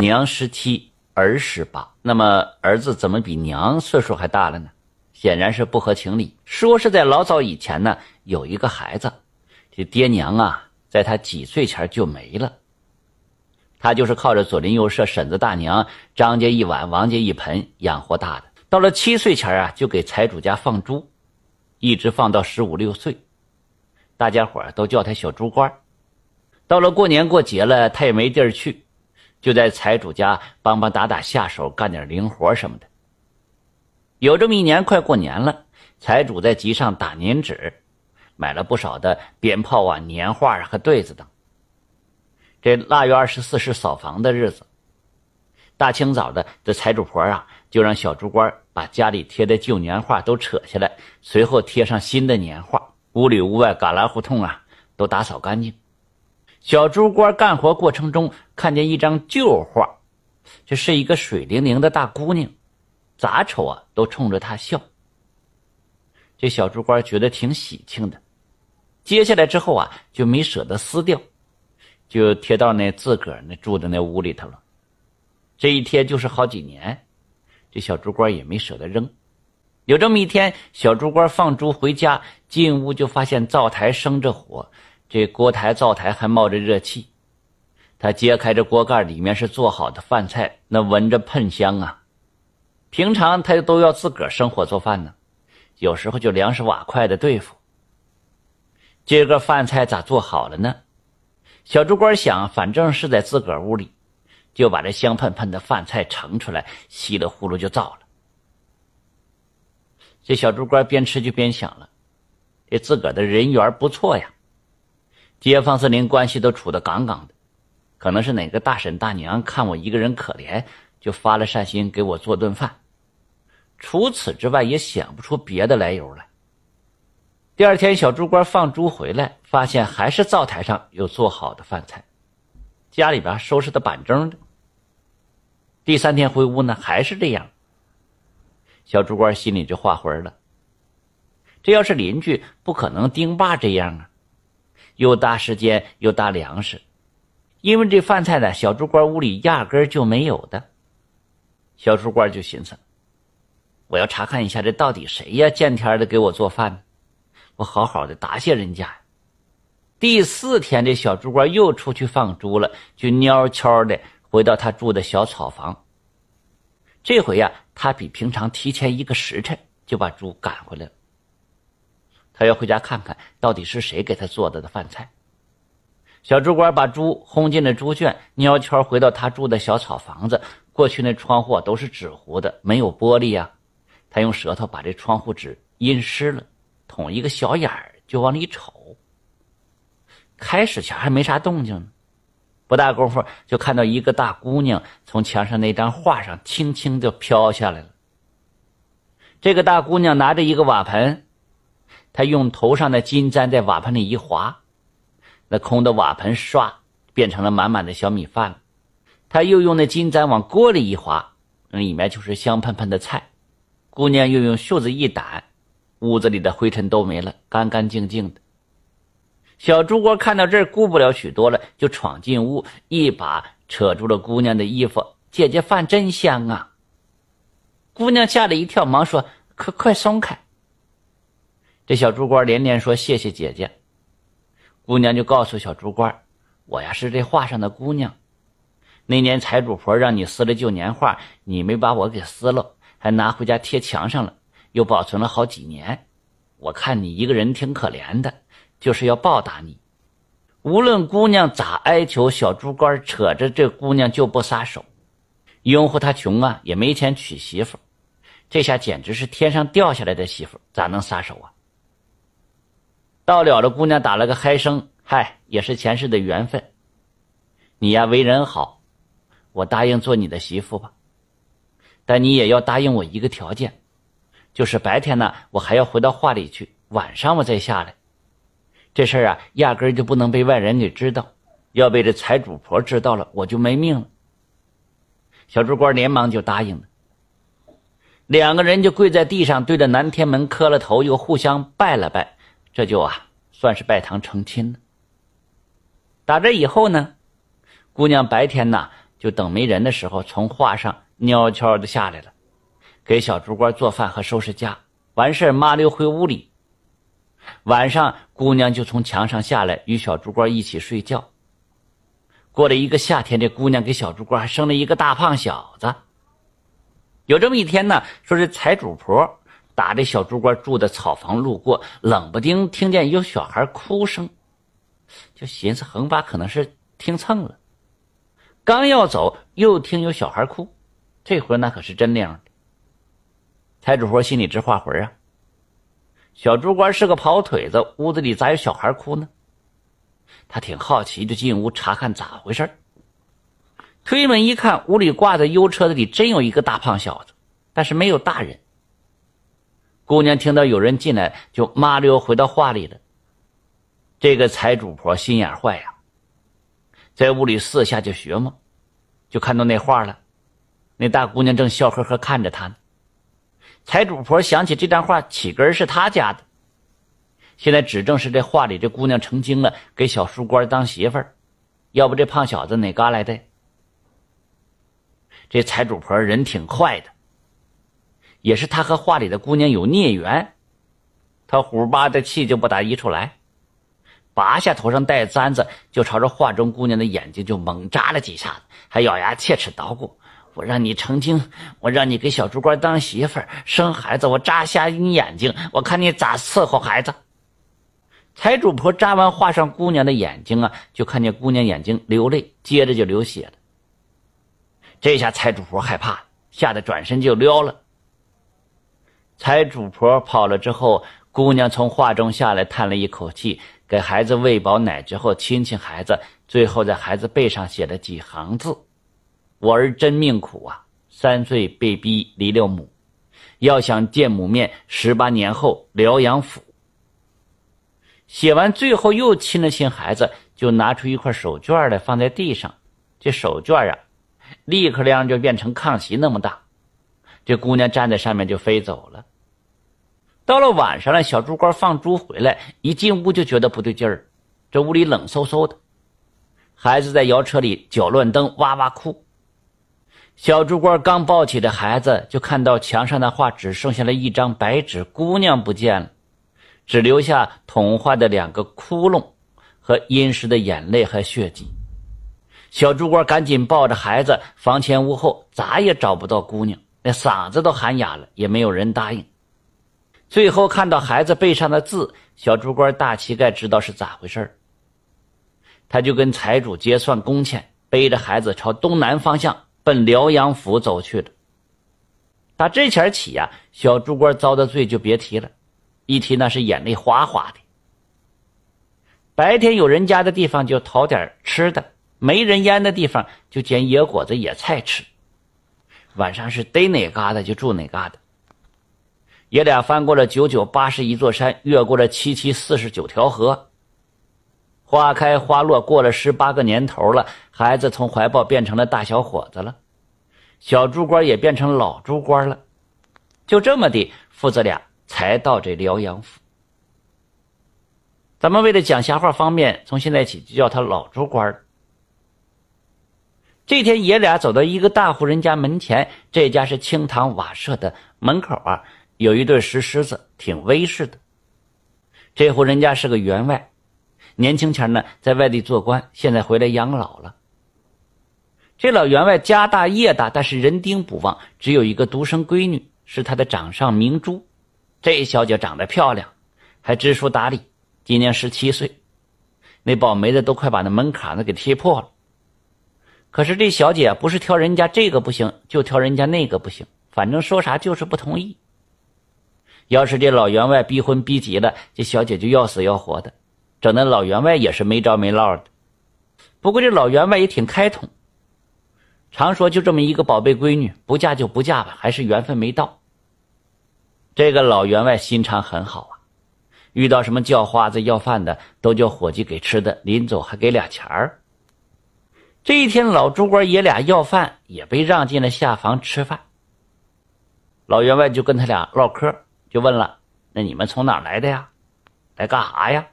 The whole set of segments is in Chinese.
娘十七，儿十八，那么儿子怎么比娘岁数还大了呢？显然是不合情理。说是在老早以前呢，有一个孩子，这爹娘啊，在他几岁前就没了。他就是靠着左邻右舍、婶子、大娘、张家一碗、王家一盆养活大的。到了七岁前啊，就给财主家放猪，一直放到十五六岁，大家伙都叫他小猪官。到了过年过节了，他也没地儿去。就在财主家帮帮打打下手，干点零活什么的。有这么一年，快过年了，财主在集上打年纸，买了不少的鞭炮啊、年画和对子等。这腊月二十四是扫房的日子，大清早的，这财主婆啊就让小猪官把家里贴的旧年画都扯下来，随后贴上新的年画，屋里屋外旮旯胡同啊都打扫干净。小猪官干活过程中看见一张旧画，这是一个水灵灵的大姑娘，咋瞅啊都冲着他笑。这小猪官觉得挺喜庆的，接下来之后啊就没舍得撕掉，就贴到那自个儿那住的那屋里头了。这一贴就是好几年，这小猪官也没舍得扔。有这么一天，小猪官放猪回家，进屋就发现灶台生着火。这锅台灶台还冒着热气，他揭开这锅盖，里面是做好的饭菜，那闻着喷香啊。平常他都要自个儿生火做饭呢，有时候就粮食瓦块的对付。今这个饭菜咋做好了呢？小猪官想，反正是在自个儿屋里，就把这香喷喷的饭菜盛出来，稀里呼噜就造了。这小猪官边吃就边想了，这自个儿的人缘不错呀。街坊四邻关系都处得杠杠的，可能是哪个大婶大娘看我一个人可怜，就发了善心给我做顿饭。除此之外，也想不出别的来由来。第二天，小猪官放猪回来，发现还是灶台上有做好的饭菜，家里边收拾的板正的。第三天回屋呢，还是这样。小猪官心里就画魂了，这要是邻居，不可能丁爸这样啊。又大时间又大粮食，因为这饭菜呢，小猪官屋里压根就没有的。小猪官就寻思：我要查看一下，这到底谁呀？见天的给我做饭？我好好的答谢人家。第四天，这小猪官又出去放猪了，就悄悄的回到他住的小草房。这回呀，他比平常提前一个时辰就把猪赶回来了。他要回家看看到底是谁给他做的的饭菜。小猪官把猪轰进了猪圈，鸟悄回到他住的小草房子。过去那窗户都是纸糊的，没有玻璃呀。他用舌头把这窗户纸阴湿了，捅一个小眼儿就往里瞅。开始前还没啥动静呢，不大功夫就看到一个大姑娘从墙上那张画上轻轻的飘下来了。这个大姑娘拿着一个瓦盆。他用头上的金簪在瓦盆里一划，那空的瓦盆唰变成了满满的小米饭了。他又用那金簪往锅里一划，里面就是香喷喷的菜。姑娘又用袖子一掸，屋子里的灰尘都没了，干干净净的。小猪官看到这儿，顾不了许多了，就闯进屋，一把扯住了姑娘的衣服：“姐姐饭真香啊！”姑娘吓了一跳，忙说：“快快松开！”这小猪官连连说：“谢谢姐姐。”姑娘就告诉小猪官：“我呀是这画上的姑娘。那年财主婆让你撕了旧年画，你没把我给撕了，还拿回家贴墙上了，又保存了好几年。我看你一个人挺可怜的，就是要报答你。无论姑娘咋哀求，小猪官扯着这姑娘就不撒手。拥护他穷啊，也没钱娶媳妇，这下简直是天上掉下来的媳妇，咋能撒手啊？”到了了，姑娘打了个嗨声，嗨，也是前世的缘分。你呀，为人好，我答应做你的媳妇吧。但你也要答应我一个条件，就是白天呢，我还要回到画里去，晚上我再下来。这事儿啊，压根就不能被外人给知道，要被这财主婆知道了，我就没命了。小猪官连忙就答应了。两个人就跪在地上，对着南天门磕了头，又互相拜了拜。这就啊，算是拜堂成亲了。打这以后呢，姑娘白天呢就等没人的时候，从画上悄悄的下来了，给小猪官做饭和收拾家。完事儿麻溜回屋里。晚上，姑娘就从墙上下来，与小猪官一起睡觉。过了一个夏天，这姑娘给小猪官还生了一个大胖小子。有这么一天呢，说是财主婆打这小猪官住的草房路过，冷不丁听见有小孩哭声，就寻思横八可能是听蹭了。刚要走，又听有小孩哭，这回那可是真亮的。财主婆心里直画魂啊！小猪官是个跑腿子，屋子里咋有小孩哭呢？他挺好奇，就进屋查看咋回事推门一看，屋里挂在油车子里真有一个大胖小子，但是没有大人。姑娘听到有人进来，就麻溜回到画里了。这个财主婆心眼坏呀，在屋里四下就学摸，就看到那画了。那大姑娘正笑呵呵看着她呢。财主婆想起这张画起根是他家的，现在指正是这画里这姑娘成精了，给小书官当媳妇儿，要不这胖小子哪嘎来的？这财主婆人挺坏的，也是他和画里的姑娘有孽缘，他虎巴的气就不打一处来，拔下头上戴簪子，就朝着画中姑娘的眼睛就猛扎了几下子，还咬牙切齿捣鼓。我让你成精，我让你给小猪官当媳妇儿生孩子，我扎瞎你眼睛，我看你咋伺候孩子。财主婆扎完画上姑娘的眼睛啊，就看见姑娘眼睛流泪，接着就流血了。这下财主婆害怕了，吓得转身就撩了。财主婆跑了之后，姑娘从画中下来，叹了一口气，给孩子喂饱奶之后，亲亲孩子，最后在孩子背上写了几行字。我儿真命苦啊！三岁被逼离了母，要想见母面，十八年后辽阳府。写完最后又亲了亲孩子，就拿出一块手绢来放在地上。这手绢啊，立刻量就变成炕席那么大。这姑娘站在上面就飞走了。到了晚上了，小猪倌放猪回来，一进屋就觉得不对劲儿，这屋里冷飕飕的。孩子在摇车里搅乱灯，哇哇哭。小猪倌刚抱起这孩子，就看到墙上的画只剩下了一张白纸，姑娘不见了，只留下捅画的两个窟窿和阴湿的眼泪和血迹。小猪倌赶紧抱着孩子，房前屋后咋也找不到姑娘，那嗓子都喊哑了，也没有人答应。最后看到孩子背上的字，小猪官大乞丐知道是咋回事他就跟财主结算工钱，背着孩子朝东南方向。奔辽阳府走去了。打这前起呀，小猪官遭的罪就别提了，一提那是眼泪哗哗的。白天有人家的地方就讨点吃的，没人烟的地方就捡野果子、野菜吃。晚上是逮哪嘎达就住哪嘎达。爷俩翻过了九九八十一座山，越过了七七四十九条河。花开花落，过了十八个年头了，孩子从怀抱变成了大小伙子了，小猪官也变成老猪官了，就这么的，父子俩才到这辽阳府。咱们为了讲瞎话方便，从现在起就叫他老猪倌这天，爷俩走到一个大户人家门前，这家是青堂瓦舍的，门口啊有一对石狮子，挺威势的。这户人家是个员外。年轻前呢，在外地做官，现在回来养老了。这老员外家大业大，但是人丁不旺，只有一个独生闺女，是他的掌上明珠。这小姐长得漂亮，还知书达理，今年十七岁。那保媒的都快把那门槛子给踢破了。可是这小姐不是挑人家这个不行，就挑人家那个不行，反正说啥就是不同意。要是这老员外逼婚逼急了，这小姐就要死要活的。整的老员外也是没着没落的，不过这老员外也挺开通，常说就这么一个宝贝闺女，不嫁就不嫁吧，还是缘分没到。这个老员外心肠很好啊，遇到什么叫花子要饭的，都叫伙计给吃的，临走还给俩钱儿。这一天，老猪倌爷俩要饭，也被让进了下房吃饭。老员外就跟他俩唠嗑，就问了：“那你们从哪来的呀？来干啥呀？”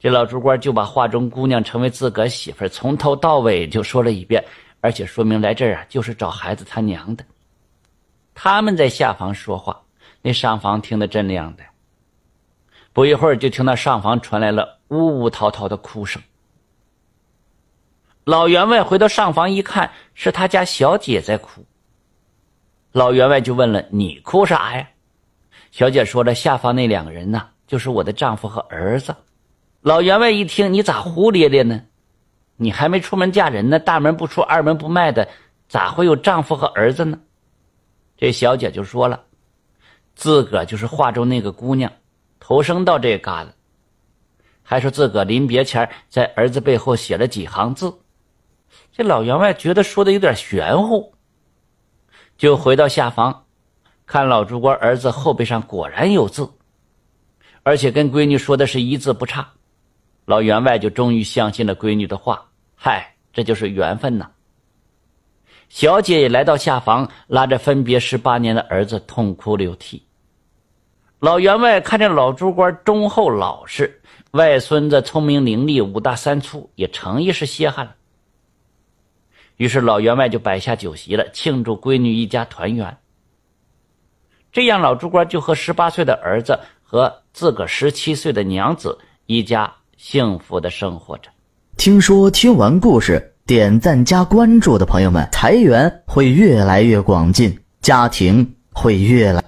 这老朱官就把画中姑娘成为自个媳妇从头到尾就说了一遍，而且说明来这儿啊就是找孩子他娘的。他们在下房说话，那上房听得真亮的。不一会儿，就听到上房传来了呜呜滔滔的哭声。老员外回到上房一看，是他家小姐在哭。老员外就问了：“你哭啥呀？”小姐说了：“下方那两个人呐，就是我的丈夫和儿子。”老员外一听，你咋胡咧咧呢？你还没出门嫁人呢，大门不出二门不迈的，咋会有丈夫和儿子呢？这小姐就说了，自个就是画中那个姑娘，投生到这旮瘩，还说自个临别前在儿子背后写了几行字。这老员外觉得说的有点玄乎，就回到下房，看老朱官儿子后背上果然有字，而且跟闺女说的是一字不差。老员外就终于相信了闺女的话，嗨，这就是缘分呐。小姐也来到下房，拉着分别十八年的儿子痛哭流涕。老员外看着老朱官忠厚老实，外孙子聪明伶俐，五大三粗，也诚意是稀罕了。于是老员外就摆下酒席了，庆祝闺女一家团圆。这样，老朱官就和十八岁的儿子和自个十七岁的娘子一家。幸福的生活着。听说听完故事，点赞加关注的朋友们，财源会越来越广进，家庭会越来。